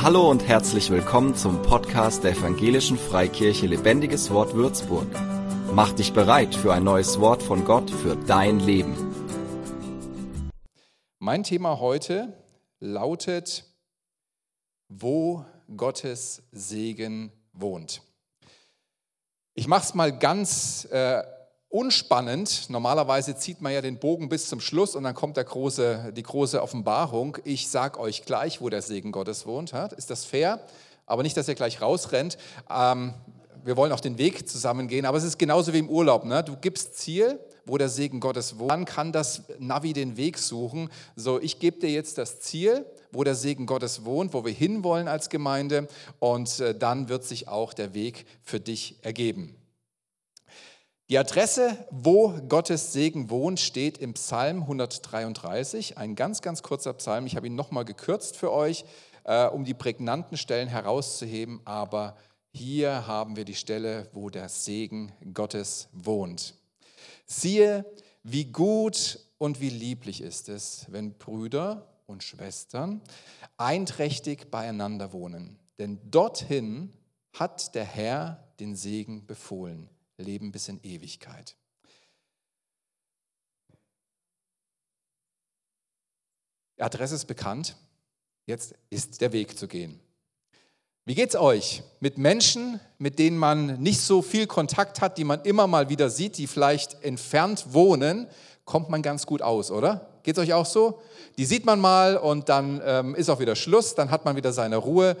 Hallo und herzlich willkommen zum Podcast der Evangelischen Freikirche Lebendiges Wort Würzburg. Mach dich bereit für ein neues Wort von Gott für dein Leben. Mein Thema heute lautet, wo Gottes Segen wohnt. Ich mache es mal ganz äh, unspannend. Normalerweise zieht man ja den Bogen bis zum Schluss und dann kommt der große, die große Offenbarung. Ich sage euch gleich, wo der Segen Gottes wohnt. Ist das fair? Aber nicht, dass ihr gleich rausrennt. Ähm, wir wollen auch den Weg zusammengehen, aber es ist genauso wie im Urlaub. Ne? Du gibst Ziel, wo der Segen Gottes wohnt. Dann kann das Navi den Weg suchen. So, ich gebe dir jetzt das Ziel, wo der Segen Gottes wohnt, wo wir hinwollen als Gemeinde und äh, dann wird sich auch der Weg für dich ergeben. Die Adresse, wo Gottes Segen wohnt, steht im Psalm 133, ein ganz, ganz kurzer Psalm. Ich habe ihn nochmal gekürzt für euch, äh, um die prägnanten Stellen herauszuheben, aber hier haben wir die Stelle, wo der Segen Gottes wohnt. Siehe, wie gut und wie lieblich ist es, wenn Brüder und Schwestern einträchtig beieinander wohnen. Denn dorthin hat der Herr den Segen befohlen. Leben bis in Ewigkeit. Die Adresse ist bekannt. Jetzt ist der Weg zu gehen. Wie geht's euch mit Menschen, mit denen man nicht so viel Kontakt hat, die man immer mal wieder sieht, die vielleicht entfernt wohnen? Kommt man ganz gut aus, oder? Geht's euch auch so? Die sieht man mal und dann ähm, ist auch wieder Schluss, dann hat man wieder seine Ruhe.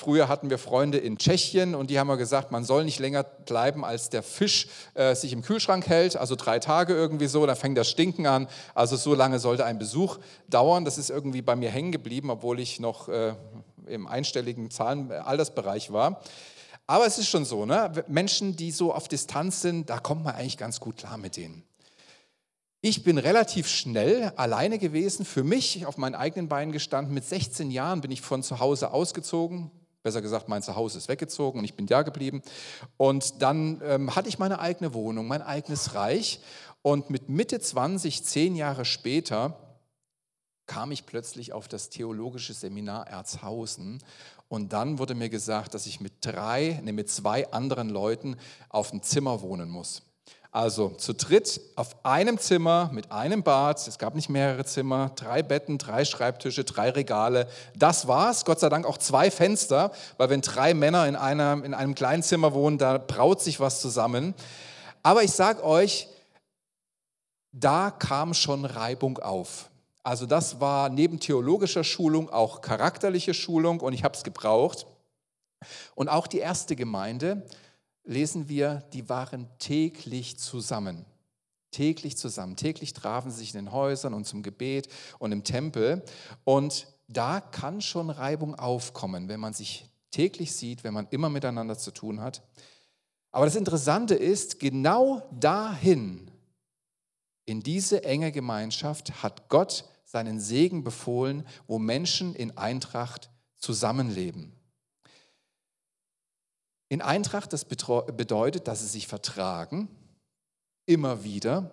Früher hatten wir Freunde in Tschechien und die haben mir gesagt, man soll nicht länger bleiben, als der Fisch äh, sich im Kühlschrank hält, also drei Tage irgendwie so, dann fängt das Stinken an. Also so lange sollte ein Besuch dauern. Das ist irgendwie bei mir hängen geblieben, obwohl ich noch äh, im einstelligen Zahlen, äh, war. Aber es ist schon so, ne? Menschen, die so auf Distanz sind, da kommt man eigentlich ganz gut klar mit denen. Ich bin relativ schnell alleine gewesen, für mich auf meinen eigenen Beinen gestanden. Mit 16 Jahren bin ich von zu Hause ausgezogen, Besser gesagt, mein Zuhause ist weggezogen und ich bin da geblieben. Und dann ähm, hatte ich meine eigene Wohnung, mein eigenes Reich. Und mit Mitte 20, zehn Jahre später, kam ich plötzlich auf das theologische Seminar Erzhausen und dann wurde mir gesagt, dass ich mit drei, nee, mit zwei anderen Leuten auf dem Zimmer wohnen muss. Also zu dritt auf einem Zimmer mit einem Bad, es gab nicht mehrere Zimmer, drei Betten, drei Schreibtische, drei Regale. Das war's. Gott sei Dank auch zwei Fenster, weil wenn drei Männer in, einer, in einem kleinen Zimmer wohnen, da braut sich was zusammen. Aber ich sag euch, da kam schon Reibung auf. Also das war neben theologischer Schulung auch charakterliche Schulung und ich habe es gebraucht. Und auch die erste Gemeinde, lesen wir, die waren täglich zusammen. Täglich zusammen. Täglich trafen sie sich in den Häusern und zum Gebet und im Tempel. Und da kann schon Reibung aufkommen, wenn man sich täglich sieht, wenn man immer miteinander zu tun hat. Aber das Interessante ist, genau dahin, in diese enge Gemeinschaft, hat Gott seinen Segen befohlen, wo Menschen in Eintracht zusammenleben. In Eintracht, das bedeutet, dass sie sich vertragen, immer wieder.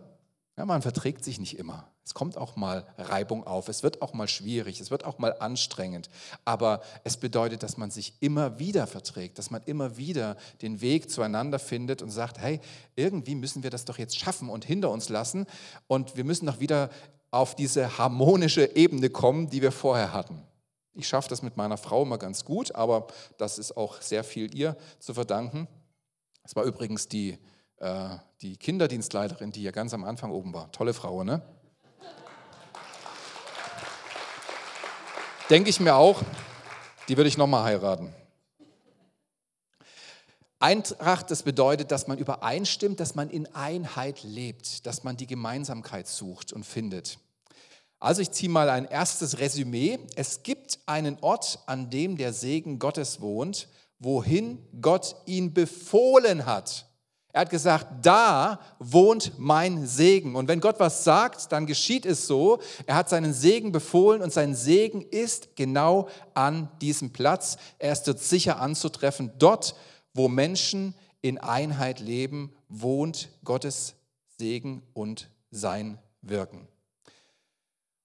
Ja, man verträgt sich nicht immer. Es kommt auch mal Reibung auf, es wird auch mal schwierig, es wird auch mal anstrengend. Aber es bedeutet, dass man sich immer wieder verträgt, dass man immer wieder den Weg zueinander findet und sagt, hey, irgendwie müssen wir das doch jetzt schaffen und hinter uns lassen. Und wir müssen doch wieder auf diese harmonische Ebene kommen, die wir vorher hatten. Ich schaffe das mit meiner Frau immer ganz gut, aber das ist auch sehr viel ihr zu verdanken. Es war übrigens die, äh, die Kinderdienstleiterin, die ja ganz am Anfang oben war. Tolle Frau, ne? Denke ich mir auch, die würde ich nochmal heiraten. Eintracht, das bedeutet, dass man übereinstimmt, dass man in Einheit lebt, dass man die Gemeinsamkeit sucht und findet. Also ich ziehe mal ein erstes Resümee. Es gibt einen Ort, an dem der Segen Gottes wohnt, wohin Gott ihn befohlen hat. Er hat gesagt, da wohnt mein Segen. Und wenn Gott was sagt, dann geschieht es so. Er hat seinen Segen befohlen und sein Segen ist genau an diesem Platz. Er ist dort sicher anzutreffen. Dort, wo Menschen in Einheit leben, wohnt Gottes Segen und sein Wirken.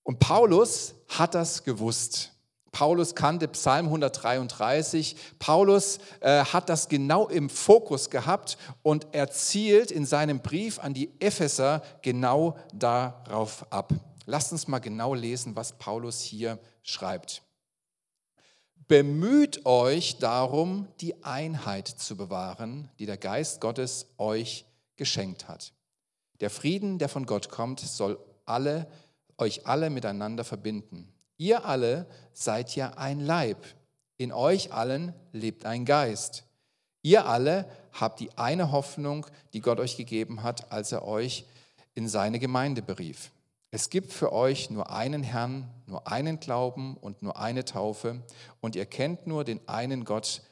Und Paulus hat das gewusst. Paulus kannte Psalm 133. Paulus äh, hat das genau im Fokus gehabt und er zielt in seinem Brief an die Epheser genau darauf ab. Lasst uns mal genau lesen, was Paulus hier schreibt. Bemüht euch darum, die Einheit zu bewahren, die der Geist Gottes euch geschenkt hat. Der Frieden, der von Gott kommt, soll alle, euch alle miteinander verbinden. Ihr alle seid ja ein Leib. In euch allen lebt ein Geist. Ihr alle habt die eine Hoffnung, die Gott euch gegeben hat, als er euch in seine Gemeinde berief. Es gibt für euch nur einen Herrn, nur einen Glauben und nur eine Taufe und ihr kennt nur den einen Gott,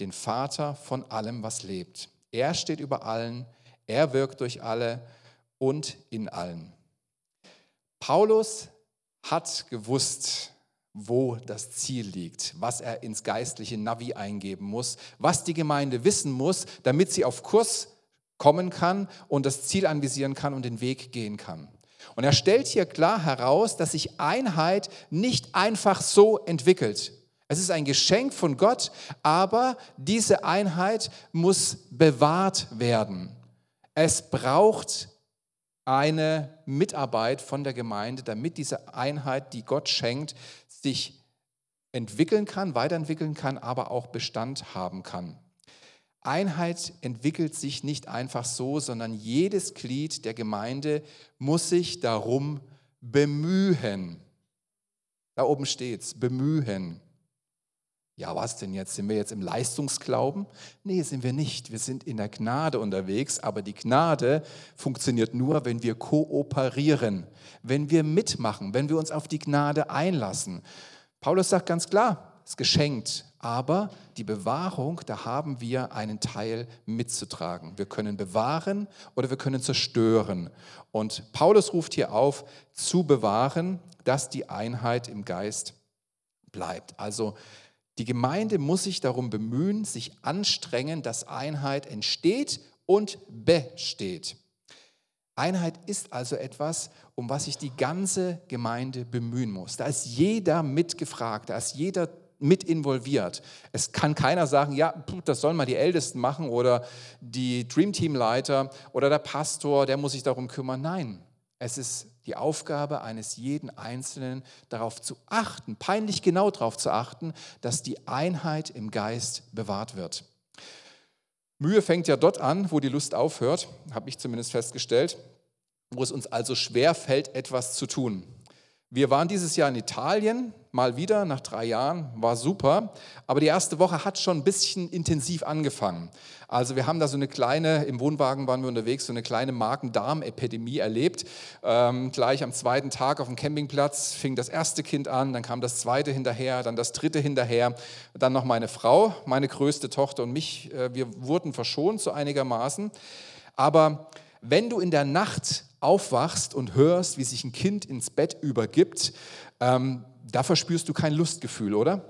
den Vater von allem, was lebt. Er steht über allen, er wirkt durch alle und in allen. Paulus hat gewusst, wo das Ziel liegt, was er ins geistliche Navi eingeben muss, was die Gemeinde wissen muss, damit sie auf Kurs kommen kann und das Ziel anvisieren kann und den Weg gehen kann. Und er stellt hier klar heraus, dass sich Einheit nicht einfach so entwickelt. Es ist ein Geschenk von Gott, aber diese Einheit muss bewahrt werden. Es braucht eine Mitarbeit von der Gemeinde, damit diese Einheit, die Gott schenkt, sich entwickeln kann, weiterentwickeln kann, aber auch Bestand haben kann. Einheit entwickelt sich nicht einfach so, sondern jedes Glied der Gemeinde muss sich darum bemühen. Da oben steht es, bemühen. Ja, was denn jetzt? Sind wir jetzt im Leistungsglauben? Nee, sind wir nicht. Wir sind in der Gnade unterwegs, aber die Gnade funktioniert nur, wenn wir kooperieren, wenn wir mitmachen, wenn wir uns auf die Gnade einlassen. Paulus sagt ganz klar, es ist geschenkt, aber die Bewahrung, da haben wir einen Teil mitzutragen. Wir können bewahren oder wir können zerstören. Und Paulus ruft hier auf, zu bewahren, dass die Einheit im Geist bleibt. Also die Gemeinde muss sich darum bemühen, sich anstrengen, dass Einheit entsteht und besteht. Einheit ist also etwas, um was sich die ganze Gemeinde bemühen muss. Da ist jeder mitgefragt, da ist jeder mit involviert. Es kann keiner sagen, ja, das sollen mal die Ältesten machen oder die Dreamteam-Leiter oder der Pastor, der muss sich darum kümmern. Nein, es ist die Aufgabe eines jeden Einzelnen, darauf zu achten, peinlich genau darauf zu achten, dass die Einheit im Geist bewahrt wird. Mühe fängt ja dort an, wo die Lust aufhört, habe ich zumindest festgestellt, wo es uns also schwer fällt, etwas zu tun. Wir waren dieses Jahr in Italien, mal wieder nach drei Jahren, war super. Aber die erste Woche hat schon ein bisschen intensiv angefangen. Also wir haben da so eine kleine, im Wohnwagen waren wir unterwegs, so eine kleine Magen-Darm-Epidemie erlebt. Ähm, gleich am zweiten Tag auf dem Campingplatz fing das erste Kind an, dann kam das zweite hinterher, dann das dritte hinterher, dann noch meine Frau, meine größte Tochter und mich. Äh, wir wurden verschont so einigermaßen. Aber wenn du in der Nacht aufwachst und hörst, wie sich ein Kind ins Bett übergibt, ähm, da verspürst du kein Lustgefühl, oder?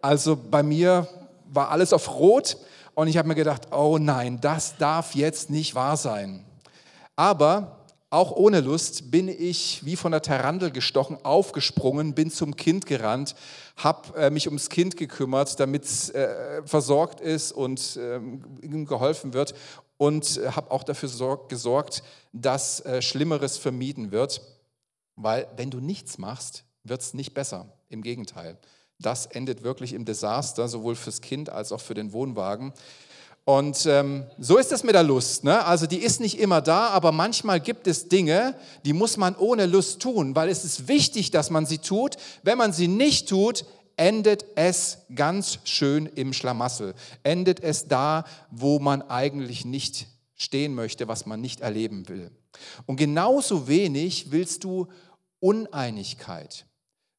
Also bei mir war alles auf Rot und ich habe mir gedacht, oh nein, das darf jetzt nicht wahr sein. Aber auch ohne Lust bin ich wie von der Tarantel gestochen aufgesprungen, bin zum Kind gerannt, habe äh, mich ums Kind gekümmert, damit es äh, versorgt ist und äh, ihm geholfen wird und äh, habe auch dafür gesorgt, dass äh, Schlimmeres vermieden wird, weil wenn du nichts machst, wird es nicht besser. Im Gegenteil. Das endet wirklich im Desaster, sowohl fürs Kind als auch für den Wohnwagen. Und ähm, so ist es mit der Lust. Ne? Also die ist nicht immer da, aber manchmal gibt es Dinge, die muss man ohne Lust tun, weil es ist wichtig, dass man sie tut. Wenn man sie nicht tut, endet es ganz schön im Schlamassel. Endet es da, wo man eigentlich nicht stehen möchte, was man nicht erleben will. Und genauso wenig willst du Uneinigkeit,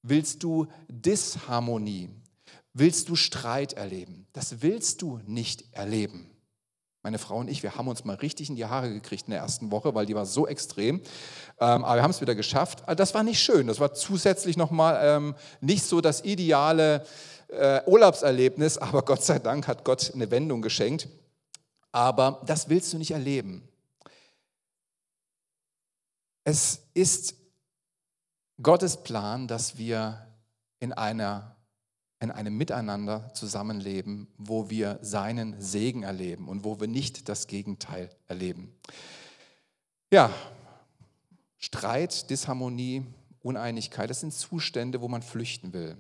willst du Disharmonie, willst du Streit erleben. Das willst du nicht erleben. Meine Frau und ich, wir haben uns mal richtig in die Haare gekriegt in der ersten Woche, weil die war so extrem. Ähm, aber wir haben es wieder geschafft. Also das war nicht schön. Das war zusätzlich nochmal ähm, nicht so das ideale äh, Urlaubserlebnis, aber Gott sei Dank hat Gott eine Wendung geschenkt. Aber das willst du nicht erleben. Es ist Gottes Plan, dass wir in einer in einem Miteinander zusammenleben, wo wir seinen Segen erleben und wo wir nicht das Gegenteil erleben. Ja, Streit, Disharmonie, Uneinigkeit, das sind Zustände, wo man flüchten will.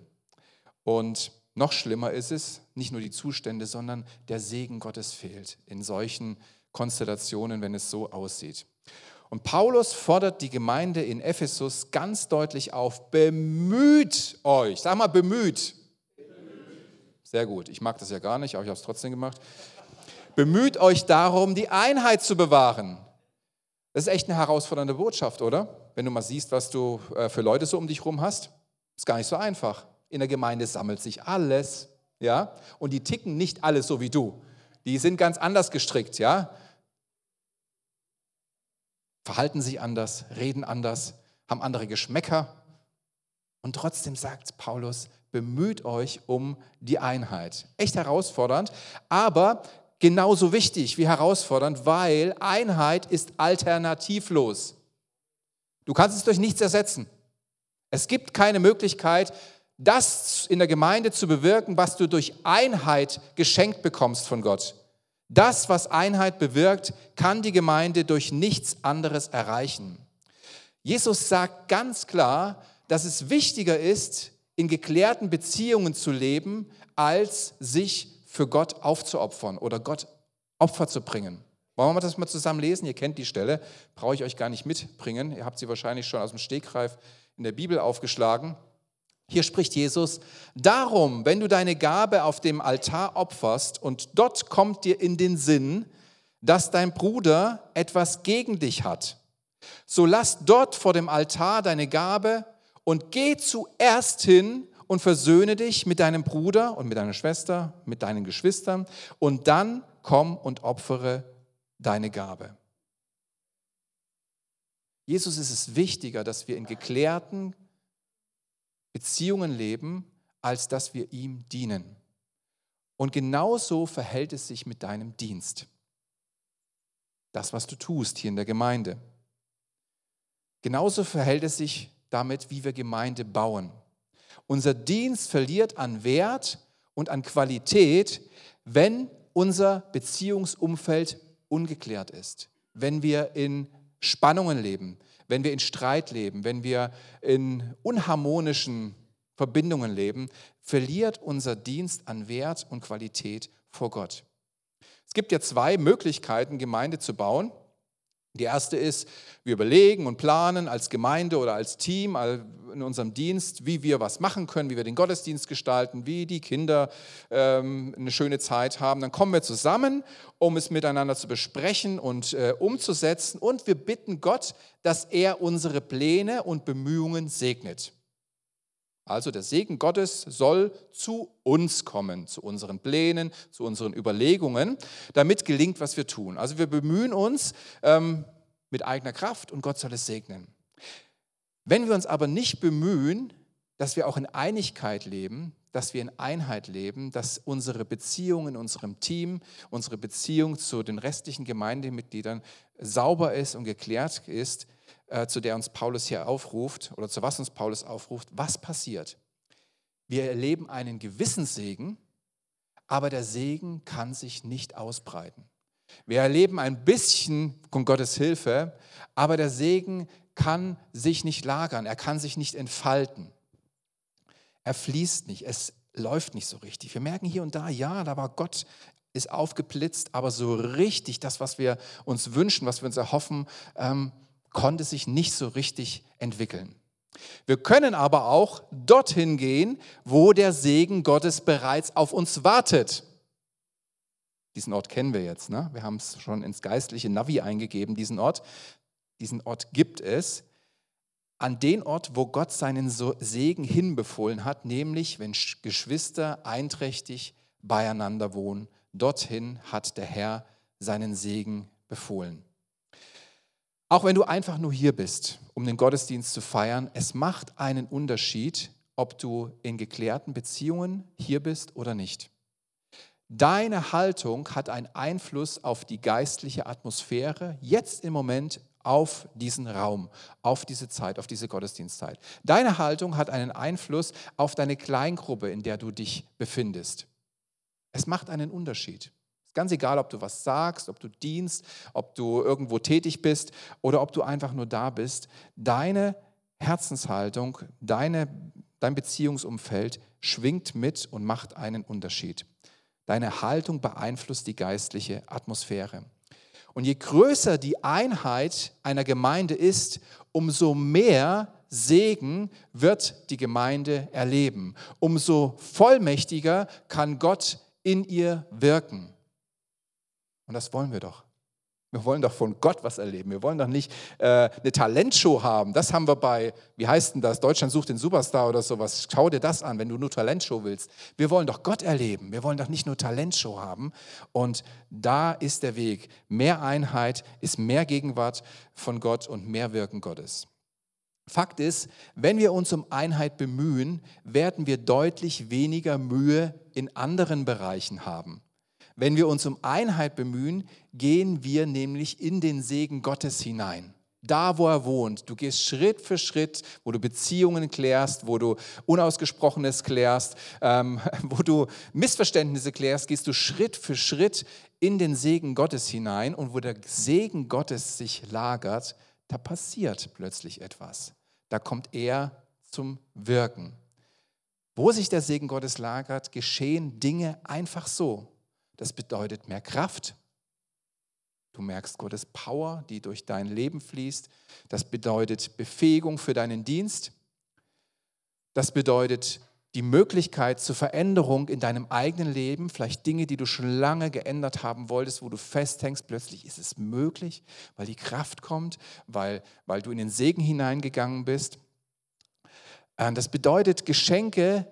Und noch schlimmer ist es, nicht nur die Zustände, sondern der Segen Gottes fehlt in solchen Konstellationen, wenn es so aussieht. Und Paulus fordert die Gemeinde in Ephesus ganz deutlich auf, bemüht euch, sag mal bemüht. Sehr gut, ich mag das ja gar nicht, aber ich habe es trotzdem gemacht. Bemüht euch darum, die Einheit zu bewahren. Das ist echt eine herausfordernde Botschaft, oder? Wenn du mal siehst, was du äh, für Leute so um dich herum hast, ist gar nicht so einfach. In der Gemeinde sammelt sich alles, ja, und die ticken nicht alles so wie du. Die sind ganz anders gestrickt, ja verhalten sich anders, reden anders, haben andere Geschmäcker. Und trotzdem sagt Paulus, bemüht euch um die Einheit. Echt herausfordernd, aber genauso wichtig wie herausfordernd, weil Einheit ist alternativlos. Du kannst es durch nichts ersetzen. Es gibt keine Möglichkeit, das in der Gemeinde zu bewirken, was du durch Einheit geschenkt bekommst von Gott. Das, was Einheit bewirkt, kann die Gemeinde durch nichts anderes erreichen. Jesus sagt ganz klar, dass es wichtiger ist, in geklärten Beziehungen zu leben, als sich für Gott aufzuopfern oder Gott Opfer zu bringen. Wollen wir das mal zusammen lesen? Ihr kennt die Stelle, brauche ich euch gar nicht mitbringen. Ihr habt sie wahrscheinlich schon aus dem Stegreif in der Bibel aufgeschlagen. Hier spricht Jesus, darum, wenn du deine Gabe auf dem Altar opferst und dort kommt dir in den Sinn, dass dein Bruder etwas gegen dich hat, so lass dort vor dem Altar deine Gabe und geh zuerst hin und versöhne dich mit deinem Bruder und mit deiner Schwester, mit deinen Geschwistern und dann komm und opfere deine Gabe. Jesus ist es wichtiger, dass wir in geklärten, Beziehungen leben, als dass wir ihm dienen. Und genauso verhält es sich mit deinem Dienst. Das, was du tust hier in der Gemeinde. Genauso verhält es sich damit, wie wir Gemeinde bauen. Unser Dienst verliert an Wert und an Qualität, wenn unser Beziehungsumfeld ungeklärt ist, wenn wir in Spannungen leben, wenn wir in Streit leben, wenn wir in unharmonischen Verbindungen leben, verliert unser Dienst an Wert und Qualität vor Gott. Es gibt ja zwei Möglichkeiten, Gemeinde zu bauen. Die erste ist, wir überlegen und planen als Gemeinde oder als Team in unserem Dienst, wie wir was machen können, wie wir den Gottesdienst gestalten, wie die Kinder ähm, eine schöne Zeit haben. Dann kommen wir zusammen, um es miteinander zu besprechen und äh, umzusetzen. Und wir bitten Gott, dass er unsere Pläne und Bemühungen segnet. Also der Segen Gottes soll zu uns kommen, zu unseren Plänen, zu unseren Überlegungen, damit gelingt, was wir tun. Also wir bemühen uns ähm, mit eigener Kraft und Gott soll es segnen. Wenn wir uns aber nicht bemühen, dass wir auch in Einigkeit leben, dass wir in Einheit leben, dass unsere Beziehung in unserem Team, unsere Beziehung zu den restlichen Gemeindemitgliedern sauber ist und geklärt ist, äh, zu der uns Paulus hier aufruft oder zu was uns Paulus aufruft, was passiert? Wir erleben einen gewissen Segen, aber der Segen kann sich nicht ausbreiten. Wir erleben ein bisschen von Gottes Hilfe, aber der Segen kann sich nicht lagern, er kann sich nicht entfalten. Er fließt nicht, es läuft nicht so richtig. Wir merken hier und da, ja, da war Gott ist aufgeblitzt, aber so richtig das, was wir uns wünschen, was wir uns erhoffen, ähm, konnte sich nicht so richtig entwickeln. Wir können aber auch dorthin gehen, wo der Segen Gottes bereits auf uns wartet. Diesen Ort kennen wir jetzt. Ne? Wir haben es schon ins geistliche Navi eingegeben, diesen Ort. Diesen Ort gibt es. An den Ort, wo Gott seinen Segen hinbefohlen hat, nämlich wenn Geschwister einträchtig beieinander wohnen. Dorthin hat der Herr seinen Segen befohlen. Auch wenn du einfach nur hier bist, um den Gottesdienst zu feiern, es macht einen Unterschied, ob du in geklärten Beziehungen hier bist oder nicht. Deine Haltung hat einen Einfluss auf die geistliche Atmosphäre, jetzt im Moment auf diesen Raum, auf diese Zeit, auf diese Gottesdienstzeit. Deine Haltung hat einen Einfluss auf deine Kleingruppe, in der du dich befindest. Es macht einen Unterschied. Ganz egal, ob du was sagst, ob du dienst, ob du irgendwo tätig bist oder ob du einfach nur da bist. Deine Herzenshaltung, deine, dein Beziehungsumfeld schwingt mit und macht einen Unterschied. Deine Haltung beeinflusst die geistliche Atmosphäre. Und je größer die Einheit einer Gemeinde ist, umso mehr Segen wird die Gemeinde erleben. Umso vollmächtiger kann Gott in ihr wirken. Und das wollen wir doch. Wir wollen doch von Gott was erleben. Wir wollen doch nicht äh, eine Talentshow haben. Das haben wir bei, wie heißt denn das? Deutschland sucht den Superstar oder sowas. Schau dir das an, wenn du nur Talentshow willst. Wir wollen doch Gott erleben. Wir wollen doch nicht nur Talentshow haben. Und da ist der Weg. Mehr Einheit ist mehr Gegenwart von Gott und mehr Wirken Gottes. Fakt ist, wenn wir uns um Einheit bemühen, werden wir deutlich weniger Mühe in anderen Bereichen haben. Wenn wir uns um Einheit bemühen, gehen wir nämlich in den Segen Gottes hinein. Da, wo er wohnt. Du gehst Schritt für Schritt, wo du Beziehungen klärst, wo du Unausgesprochenes klärst, ähm, wo du Missverständnisse klärst, gehst du Schritt für Schritt in den Segen Gottes hinein. Und wo der Segen Gottes sich lagert, da passiert plötzlich etwas. Da kommt er zum Wirken. Wo sich der Segen Gottes lagert, geschehen Dinge einfach so. Das bedeutet mehr Kraft. Du merkst Gottes Power, die durch dein Leben fließt. Das bedeutet Befähigung für deinen Dienst. Das bedeutet die Möglichkeit zur Veränderung in deinem eigenen Leben, vielleicht Dinge, die du schon lange geändert haben wolltest, wo du festhängst, plötzlich ist es möglich, weil die Kraft kommt, weil, weil du in den Segen hineingegangen bist. Äh, das bedeutet Geschenke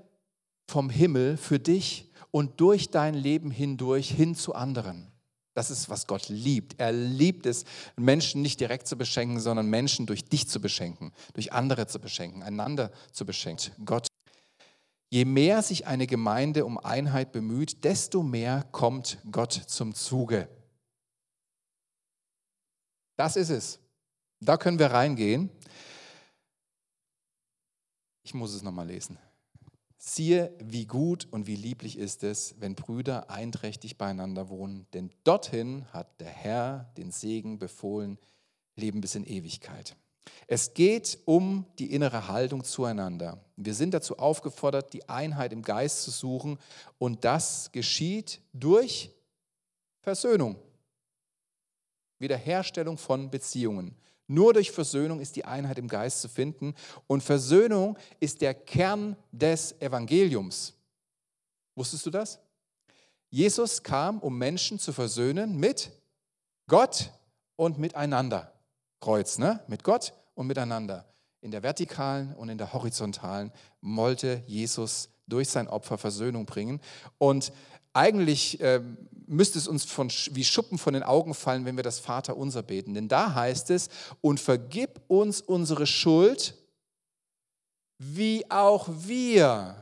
vom Himmel für dich und durch dein Leben hindurch hin zu anderen. Das ist, was Gott liebt. Er liebt es, Menschen nicht direkt zu beschenken, sondern Menschen durch dich zu beschenken, durch andere zu beschenken, einander zu beschenken. Gott. Je mehr sich eine Gemeinde um Einheit bemüht, desto mehr kommt Gott zum Zuge. Das ist es. Da können wir reingehen. Ich muss es nochmal lesen. Siehe, wie gut und wie lieblich ist es, wenn Brüder einträchtig beieinander wohnen, denn dorthin hat der Herr den Segen befohlen, Leben bis in Ewigkeit. Es geht um die innere Haltung zueinander. Wir sind dazu aufgefordert, die Einheit im Geist zu suchen und das geschieht durch Versöhnung, Wiederherstellung von Beziehungen. Nur durch Versöhnung ist die Einheit im Geist zu finden. Und Versöhnung ist der Kern des Evangeliums. Wusstest du das? Jesus kam, um Menschen zu versöhnen mit Gott und miteinander. Kreuz, ne? Mit Gott und miteinander. In der vertikalen und in der horizontalen wollte Jesus durch sein Opfer Versöhnung bringen. Und eigentlich äh, müsste es uns von, wie Schuppen von den Augen fallen, wenn wir das Vater unser beten. Denn da heißt es, und vergib uns unsere Schuld, wie auch wir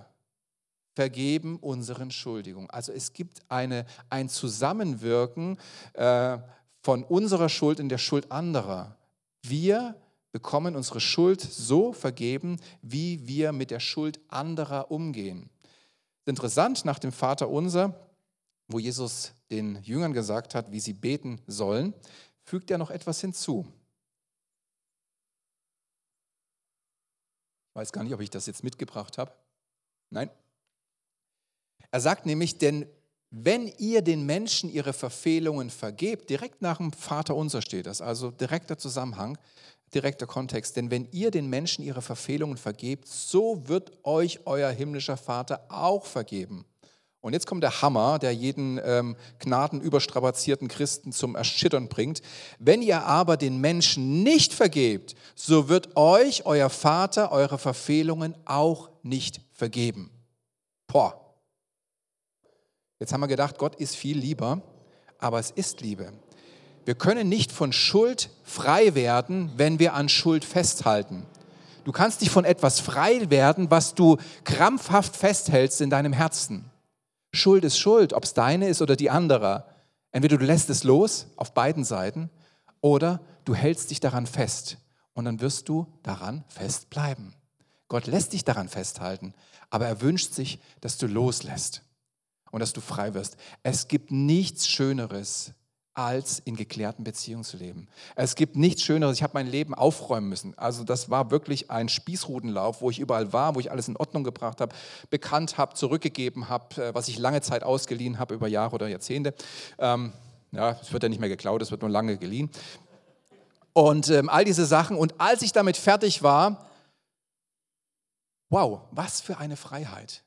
vergeben unseren Schuldigungen. Also es gibt eine, ein Zusammenwirken äh, von unserer Schuld in der Schuld anderer. Wir bekommen unsere Schuld so vergeben, wie wir mit der Schuld anderer umgehen. Interessant, nach dem Vater unser, wo Jesus den Jüngern gesagt hat, wie sie beten sollen, fügt er noch etwas hinzu. Ich weiß gar nicht, ob ich das jetzt mitgebracht habe. Nein. Er sagt nämlich, denn wenn ihr den Menschen ihre Verfehlungen vergebt, direkt nach dem Vater unser steht das, also direkter Zusammenhang, direkter Kontext, denn wenn ihr den Menschen ihre Verfehlungen vergebt, so wird euch euer himmlischer Vater auch vergeben. Und jetzt kommt der Hammer, der jeden ähm, gnadenüberstrapazierten Christen zum Erschüttern bringt. Wenn ihr aber den Menschen nicht vergebt, so wird euch euer Vater eure Verfehlungen auch nicht vergeben. Boah. Jetzt haben wir gedacht, Gott ist viel lieber, aber es ist Liebe. Wir können nicht von Schuld frei werden, wenn wir an Schuld festhalten. Du kannst nicht von etwas frei werden, was du krampfhaft festhältst in deinem Herzen. Schuld ist Schuld, ob es deine ist oder die anderer. Entweder du lässt es los auf beiden Seiten oder du hältst dich daran fest und dann wirst du daran festbleiben. Gott lässt dich daran festhalten, aber er wünscht sich, dass du loslässt und dass du frei wirst. Es gibt nichts Schöneres, als in geklärten Beziehungen zu leben. Es gibt nichts Schöneres. Ich habe mein Leben aufräumen müssen. Also das war wirklich ein Spießrutenlauf, wo ich überall war, wo ich alles in Ordnung gebracht habe, bekannt habe, zurückgegeben habe, äh, was ich lange Zeit ausgeliehen habe über Jahre oder Jahrzehnte. Ähm, ja, es wird ja nicht mehr geklaut, es wird nur lange geliehen. Und ähm, all diese Sachen. Und als ich damit fertig war, wow, was für eine Freiheit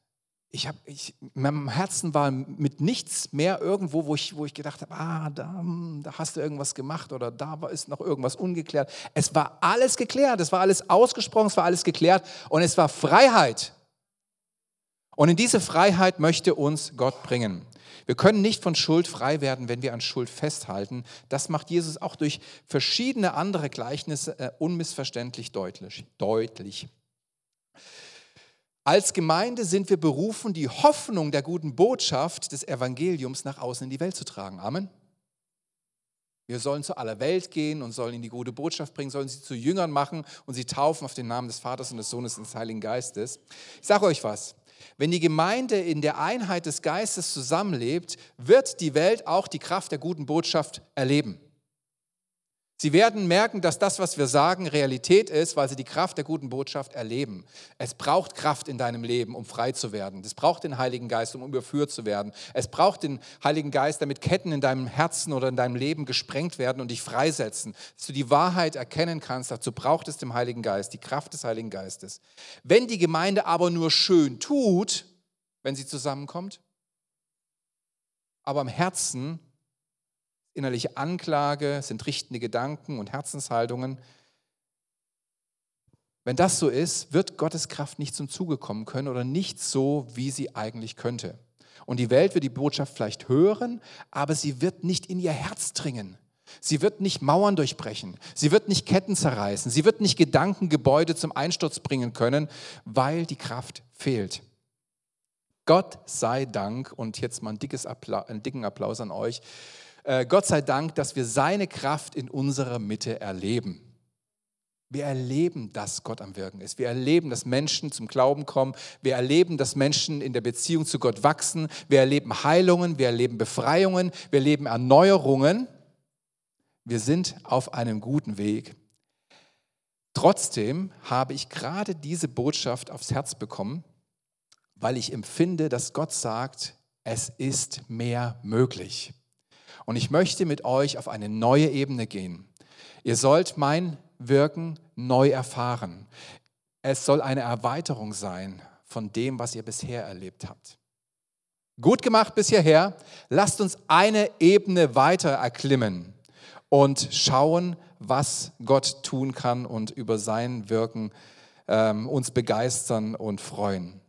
ich habe, ich, meinem Herzen war mit nichts mehr irgendwo, wo ich, wo ich gedacht habe, ah, da, hm, da hast du irgendwas gemacht oder da ist noch irgendwas ungeklärt. Es war alles geklärt, es war alles ausgesprochen, es war alles geklärt und es war Freiheit. Und in diese Freiheit möchte uns Gott bringen. Wir können nicht von Schuld frei werden, wenn wir an Schuld festhalten. Das macht Jesus auch durch verschiedene andere Gleichnisse äh, unmissverständlich deutlich. deutlich. Als Gemeinde sind wir berufen, die Hoffnung der guten Botschaft des Evangeliums nach außen in die Welt zu tragen. Amen. Wir sollen zu aller Welt gehen und sollen ihnen die gute Botschaft bringen, sollen sie zu Jüngern machen und sie taufen auf den Namen des Vaters und des Sohnes und des Heiligen Geistes. Ich sage euch was, wenn die Gemeinde in der Einheit des Geistes zusammenlebt, wird die Welt auch die Kraft der guten Botschaft erleben. Sie werden merken, dass das, was wir sagen, Realität ist, weil sie die Kraft der guten Botschaft erleben. Es braucht Kraft in deinem Leben, um frei zu werden. Es braucht den Heiligen Geist, um überführt zu werden. Es braucht den Heiligen Geist, damit Ketten in deinem Herzen oder in deinem Leben gesprengt werden und dich freisetzen, dass du die Wahrheit erkennen kannst. Dazu braucht es den Heiligen Geist, die Kraft des Heiligen Geistes. Wenn die Gemeinde aber nur schön tut, wenn sie zusammenkommt, aber im Herzen innerliche Anklage, sind richtende Gedanken und Herzenshaltungen. Wenn das so ist, wird Gottes Kraft nicht zum Zuge kommen können oder nicht so, wie sie eigentlich könnte. Und die Welt wird die Botschaft vielleicht hören, aber sie wird nicht in ihr Herz dringen. Sie wird nicht Mauern durchbrechen. Sie wird nicht Ketten zerreißen. Sie wird nicht Gedankengebäude zum Einsturz bringen können, weil die Kraft fehlt. Gott sei Dank, und jetzt mal ein dickes Applaus, einen dicken Applaus an euch, äh, Gott sei Dank, dass wir seine Kraft in unserer Mitte erleben. Wir erleben, dass Gott am Wirken ist. Wir erleben, dass Menschen zum Glauben kommen. Wir erleben, dass Menschen in der Beziehung zu Gott wachsen. Wir erleben Heilungen, wir erleben Befreiungen, wir erleben Erneuerungen. Wir sind auf einem guten Weg. Trotzdem habe ich gerade diese Botschaft aufs Herz bekommen, weil ich empfinde, dass Gott sagt, es ist mehr möglich. Und ich möchte mit euch auf eine neue Ebene gehen. Ihr sollt mein Wirken neu erfahren. Es soll eine Erweiterung sein von dem, was ihr bisher erlebt habt. Gut gemacht bis hierher. Lasst uns eine Ebene weiter erklimmen und schauen, was Gott tun kann und über sein Wirken ähm, uns begeistern und freuen.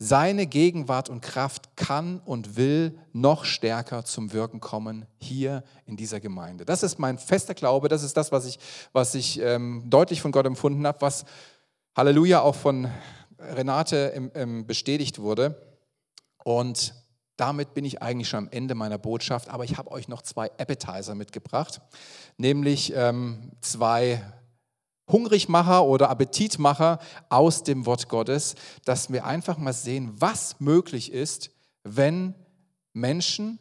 Seine Gegenwart und Kraft kann und will noch stärker zum Wirken kommen hier in dieser Gemeinde. Das ist mein fester Glaube, das ist das, was ich, was ich ähm, deutlich von Gott empfunden habe, was Halleluja auch von Renate im, im bestätigt wurde. Und damit bin ich eigentlich schon am Ende meiner Botschaft, aber ich habe euch noch zwei Appetizer mitgebracht, nämlich ähm, zwei Hungrigmacher oder Appetitmacher aus dem Wort Gottes, dass wir einfach mal sehen, was möglich ist, wenn Menschen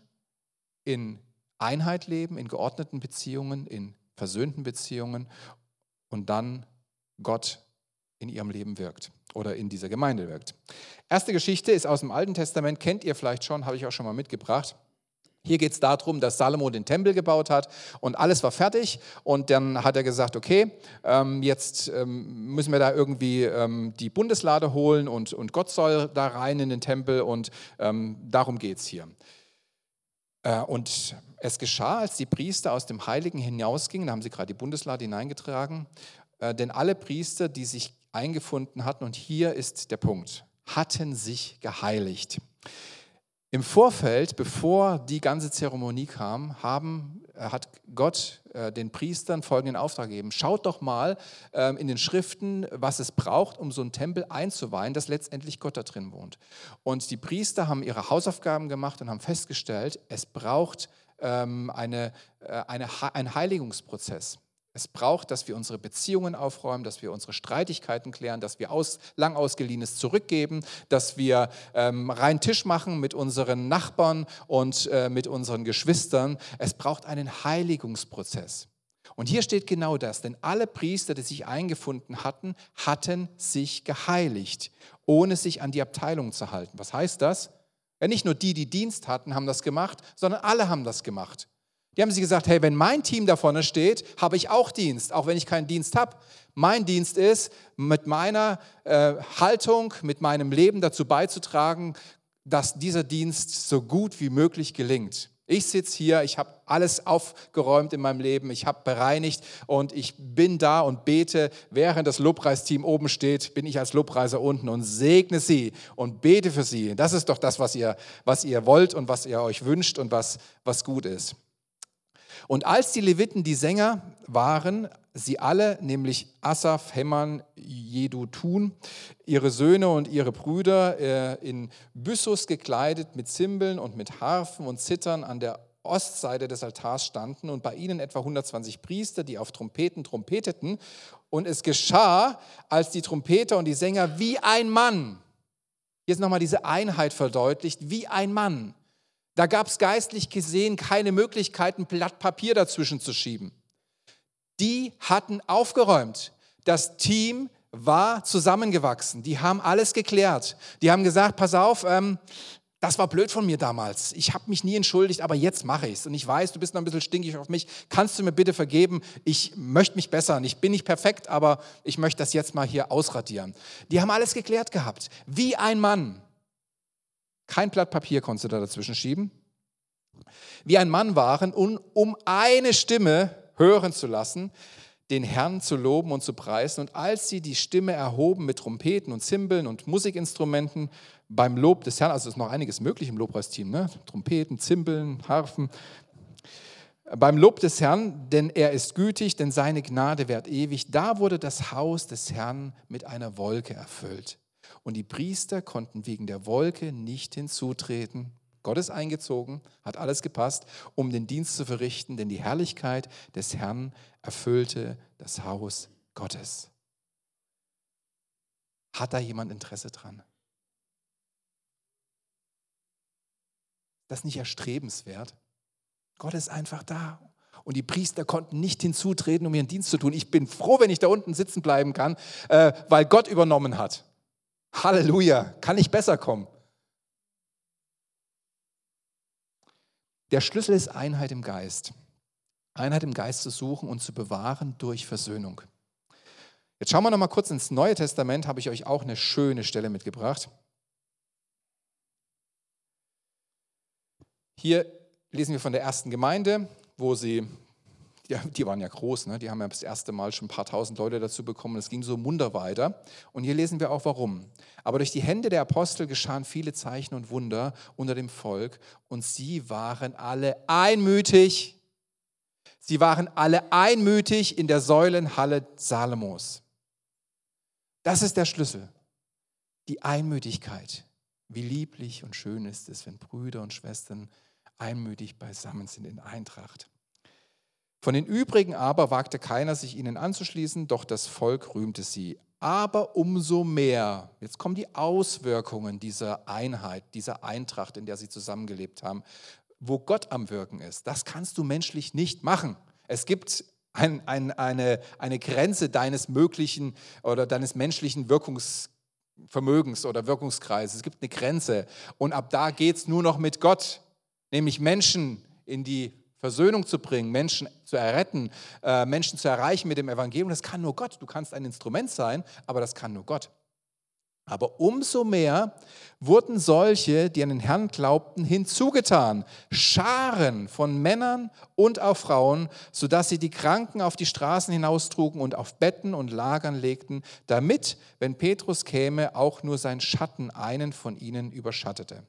in Einheit leben, in geordneten Beziehungen, in versöhnten Beziehungen und dann Gott in ihrem Leben wirkt oder in dieser Gemeinde wirkt. Erste Geschichte ist aus dem Alten Testament, kennt ihr vielleicht schon, habe ich auch schon mal mitgebracht. Hier geht es darum, dass Salomo den Tempel gebaut hat und alles war fertig. Und dann hat er gesagt, okay, ähm, jetzt ähm, müssen wir da irgendwie ähm, die Bundeslade holen und, und Gott soll da rein in den Tempel und ähm, darum geht es hier. Äh, und es geschah, als die Priester aus dem Heiligen hinausgingen, da haben sie gerade die Bundeslade hineingetragen, äh, denn alle Priester, die sich eingefunden hatten, und hier ist der Punkt, hatten sich geheiligt. Im Vorfeld, bevor die ganze Zeremonie kam, haben, äh, hat Gott äh, den Priestern folgenden Auftrag gegeben. Schaut doch mal ähm, in den Schriften, was es braucht, um so einen Tempel einzuweihen, dass letztendlich Gott da drin wohnt. Und die Priester haben ihre Hausaufgaben gemacht und haben festgestellt, es braucht ähm, eine, äh, eine, einen Heiligungsprozess. Es braucht, dass wir unsere Beziehungen aufräumen, dass wir unsere Streitigkeiten klären, dass wir aus, lang ausgeliehenes zurückgeben, dass wir ähm, reinen Tisch machen mit unseren Nachbarn und äh, mit unseren Geschwistern. Es braucht einen Heiligungsprozess. Und hier steht genau das, denn alle Priester, die sich eingefunden hatten, hatten sich geheiligt, ohne sich an die Abteilung zu halten. Was heißt das? Ja, nicht nur die, die Dienst hatten, haben das gemacht, sondern alle haben das gemacht. Die haben sich gesagt, hey, wenn mein Team da vorne steht, habe ich auch Dienst, auch wenn ich keinen Dienst habe. Mein Dienst ist, mit meiner äh, Haltung, mit meinem Leben dazu beizutragen, dass dieser Dienst so gut wie möglich gelingt. Ich sitze hier, ich habe alles aufgeräumt in meinem Leben, ich habe bereinigt und ich bin da und bete, während das Lobpreisteam oben steht, bin ich als Lobpreiser unten und segne sie und bete für sie. Das ist doch das, was ihr, was ihr wollt und was ihr euch wünscht und was, was gut ist. Und als die Leviten die Sänger waren, sie alle, nämlich Asaf, Hemman, Jedutun, ihre Söhne und ihre Brüder äh, in Byssus gekleidet mit Zimbeln und mit Harfen und Zittern an der Ostseite des Altars standen und bei ihnen etwa 120 Priester, die auf Trompeten trompeteten. Und es geschah, als die Trompeter und die Sänger wie ein Mann, jetzt nochmal diese Einheit verdeutlicht, wie ein Mann da gab es geistlich gesehen keine Möglichkeit, ein Blatt Papier dazwischen zu schieben. Die hatten aufgeräumt. Das Team war zusammengewachsen. Die haben alles geklärt. Die haben gesagt, pass auf, ähm, das war blöd von mir damals. Ich habe mich nie entschuldigt, aber jetzt mache ich es. Und ich weiß, du bist noch ein bisschen stinkig auf mich. Kannst du mir bitte vergeben? Ich möchte mich bessern. Ich bin nicht perfekt, aber ich möchte das jetzt mal hier ausradieren. Die haben alles geklärt gehabt. Wie ein Mann. Kein Blatt Papier konntest du da dazwischen schieben. Wie ein Mann waren, um, eine Stimme hören zu lassen, den Herrn zu loben und zu preisen. Und als sie die Stimme erhoben mit Trompeten und Zimbeln und Musikinstrumenten beim Lob des Herrn, also ist noch einiges möglich im Lobpreisteam, ne? Trompeten, Zimbeln, Harfen, beim Lob des Herrn, denn er ist gütig, denn seine Gnade währt ewig, da wurde das Haus des Herrn mit einer Wolke erfüllt. Und die Priester konnten wegen der Wolke nicht hinzutreten. Gott ist eingezogen, hat alles gepasst, um den Dienst zu verrichten, denn die Herrlichkeit des Herrn erfüllte das Haus Gottes. Hat da jemand Interesse dran? Das ist nicht erstrebenswert. Gott ist einfach da. Und die Priester konnten nicht hinzutreten, um ihren Dienst zu tun. Ich bin froh, wenn ich da unten sitzen bleiben kann, äh, weil Gott übernommen hat. Halleluja, kann nicht besser kommen. Der Schlüssel ist Einheit im Geist. Einheit im Geist zu suchen und zu bewahren durch Versöhnung. Jetzt schauen wir noch mal kurz ins Neue Testament, habe ich euch auch eine schöne Stelle mitgebracht. Hier lesen wir von der ersten Gemeinde, wo sie die, die waren ja groß, ne? die haben ja das erste Mal schon ein paar tausend Leute dazu bekommen. Es ging so munter weiter. Und hier lesen wir auch warum. Aber durch die Hände der Apostel geschahen viele Zeichen und Wunder unter dem Volk und sie waren alle einmütig. Sie waren alle einmütig in der Säulenhalle Salomos. Das ist der Schlüssel. Die Einmütigkeit. Wie lieblich und schön ist es, wenn Brüder und Schwestern einmütig beisammen sind in Eintracht. Von den übrigen aber wagte keiner, sich ihnen anzuschließen, doch das Volk rühmte sie. Aber umso mehr, jetzt kommen die Auswirkungen dieser Einheit, dieser Eintracht, in der sie zusammengelebt haben, wo Gott am Wirken ist. Das kannst du menschlich nicht machen. Es gibt ein, ein, eine, eine Grenze deines möglichen oder deines menschlichen Wirkungsvermögens oder Wirkungskreises. Es gibt eine Grenze. Und ab da geht es nur noch mit Gott, nämlich Menschen in die Versöhnung zu bringen, Menschen zu erretten, äh, Menschen zu erreichen mit dem Evangelium. Das kann nur Gott. Du kannst ein Instrument sein, aber das kann nur Gott. Aber umso mehr wurden solche, die an den Herrn glaubten, hinzugetan. Scharen von Männern und auch Frauen, sodass sie die Kranken auf die Straßen hinaustrugen und auf Betten und Lagern legten, damit, wenn Petrus käme, auch nur sein Schatten einen von ihnen überschattete.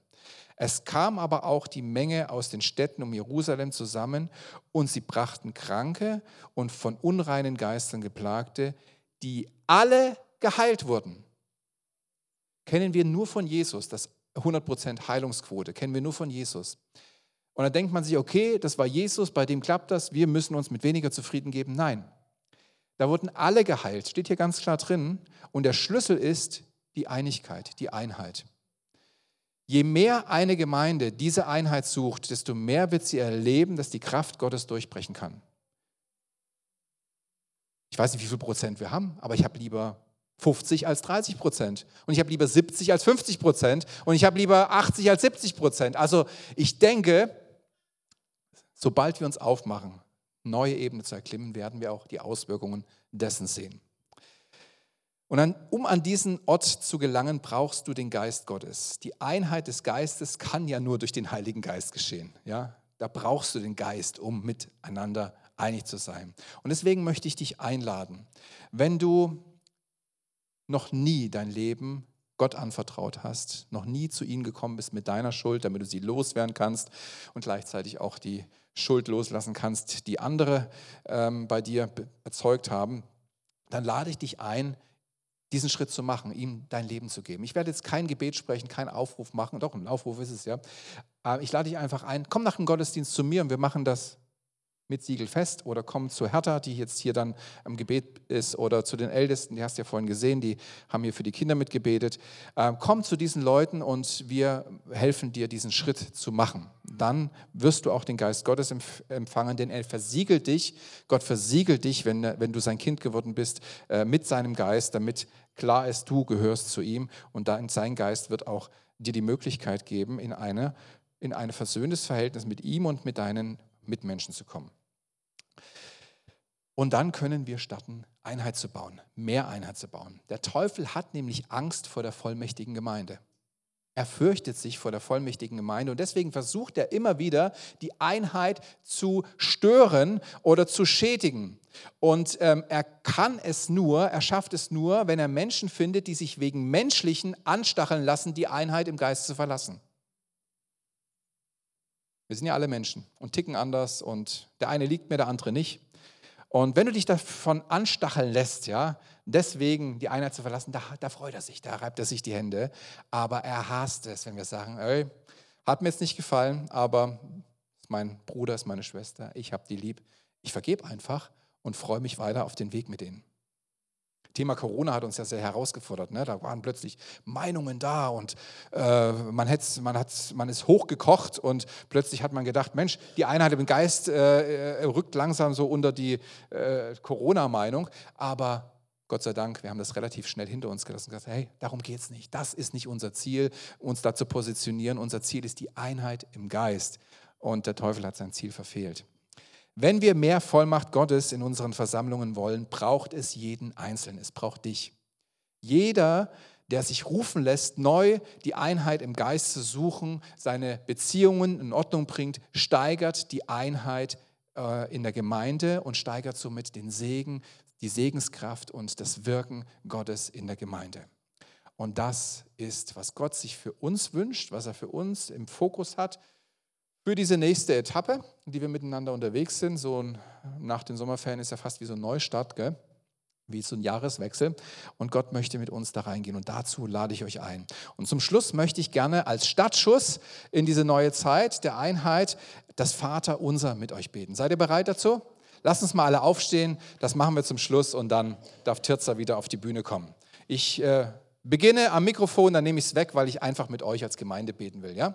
Es kam aber auch die Menge aus den Städten um Jerusalem zusammen und sie brachten Kranke und von unreinen Geistern geplagte, die alle geheilt wurden. Kennen wir nur von Jesus, das 100% Heilungsquote, kennen wir nur von Jesus. Und dann denkt man sich, okay, das war Jesus, bei dem klappt das, wir müssen uns mit weniger zufrieden geben. Nein, Da wurden alle geheilt, steht hier ganz klar drin. Und der Schlüssel ist die Einigkeit, die Einheit. Je mehr eine Gemeinde diese Einheit sucht, desto mehr wird sie erleben, dass die Kraft Gottes durchbrechen kann. Ich weiß nicht, wie viel Prozent wir haben, aber ich habe lieber 50 als 30 Prozent. Und ich habe lieber 70 als 50 Prozent. Und ich habe lieber 80 als 70 Prozent. Also ich denke, sobald wir uns aufmachen, neue Ebene zu erklimmen, werden wir auch die Auswirkungen dessen sehen. Und dann, um an diesen Ort zu gelangen, brauchst du den Geist Gottes. Die Einheit des Geistes kann ja nur durch den Heiligen Geist geschehen. Ja? Da brauchst du den Geist, um miteinander einig zu sein. Und deswegen möchte ich dich einladen, wenn du noch nie dein Leben Gott anvertraut hast, noch nie zu ihm gekommen bist mit deiner Schuld, damit du sie loswerden kannst und gleichzeitig auch die Schuld loslassen kannst, die andere ähm, bei dir erzeugt haben, dann lade ich dich ein, diesen Schritt zu machen, ihm dein Leben zu geben. Ich werde jetzt kein Gebet sprechen, keinen Aufruf machen, doch ein Aufruf ist es ja. Äh, ich lade dich einfach ein, komm nach dem Gottesdienst zu mir und wir machen das mit Siegel fest oder komm zu Hertha, die jetzt hier dann am Gebet ist oder zu den Ältesten, die hast du ja vorhin gesehen, die haben hier für die Kinder mitgebetet. Ähm, komm zu diesen Leuten und wir helfen dir, diesen Schritt zu machen. Dann wirst du auch den Geist Gottes empfangen, denn er versiegelt dich, Gott versiegelt dich, wenn, wenn du sein Kind geworden bist, äh, mit seinem Geist, damit klar ist, du gehörst zu ihm und dann sein Geist wird auch dir die Möglichkeit geben, in eine in ein versöhntes Verhältnis mit ihm und mit deinen Mitmenschen zu kommen. Und dann können wir starten, Einheit zu bauen, mehr Einheit zu bauen. Der Teufel hat nämlich Angst vor der vollmächtigen Gemeinde. Er fürchtet sich vor der vollmächtigen Gemeinde und deswegen versucht er immer wieder, die Einheit zu stören oder zu schädigen. Und ähm, er kann es nur, er schafft es nur, wenn er Menschen findet, die sich wegen Menschlichen anstacheln lassen, die Einheit im Geist zu verlassen. Wir sind ja alle Menschen und ticken anders und der eine liegt mir, der andere nicht. Und wenn du dich davon anstacheln lässt, ja, deswegen die Einheit zu verlassen, da, da freut er sich, da reibt er sich die Hände. Aber er hasst es, wenn wir sagen, ey, hat mir jetzt nicht gefallen, aber mein Bruder ist meine Schwester, ich habe die lieb. Ich vergebe einfach und freue mich weiter auf den Weg mit denen. Thema Corona hat uns ja sehr herausgefordert. Ne? Da waren plötzlich Meinungen da und äh, man, man, hat, man ist hochgekocht und plötzlich hat man gedacht, Mensch, die Einheit im Geist äh, äh, rückt langsam so unter die äh, Corona-Meinung. Aber Gott sei Dank, wir haben das relativ schnell hinter uns gelassen und gesagt, hey, darum geht es nicht. Das ist nicht unser Ziel, uns da zu positionieren. Unser Ziel ist die Einheit im Geist. Und der Teufel hat sein Ziel verfehlt. Wenn wir mehr Vollmacht Gottes in unseren Versammlungen wollen, braucht es jeden Einzelnen. Es braucht dich. Jeder, der sich rufen lässt, neu die Einheit im Geist zu suchen, seine Beziehungen in Ordnung bringt, steigert die Einheit äh, in der Gemeinde und steigert somit den Segen, die Segenskraft und das Wirken Gottes in der Gemeinde. Und das ist, was Gott sich für uns wünscht, was er für uns im Fokus hat für diese nächste Etappe, die wir miteinander unterwegs sind. So nach den Sommerferien ist ja fast wie so ein Neustart, gell? wie so ein Jahreswechsel. Und Gott möchte mit uns da reingehen und dazu lade ich euch ein. Und zum Schluss möchte ich gerne als Startschuss in diese neue Zeit der Einheit das Vater unser mit euch beten. Seid ihr bereit dazu? Lasst uns mal alle aufstehen, das machen wir zum Schluss und dann darf Tirza wieder auf die Bühne kommen. Ich äh, beginne am Mikrofon, dann nehme ich es weg, weil ich einfach mit euch als Gemeinde beten will. Ja?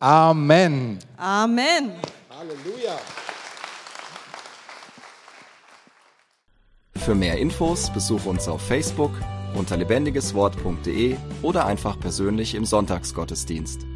Amen. Amen. Halleluja. Für mehr Infos besuche uns auf Facebook unter lebendigeswort.de oder einfach persönlich im Sonntagsgottesdienst.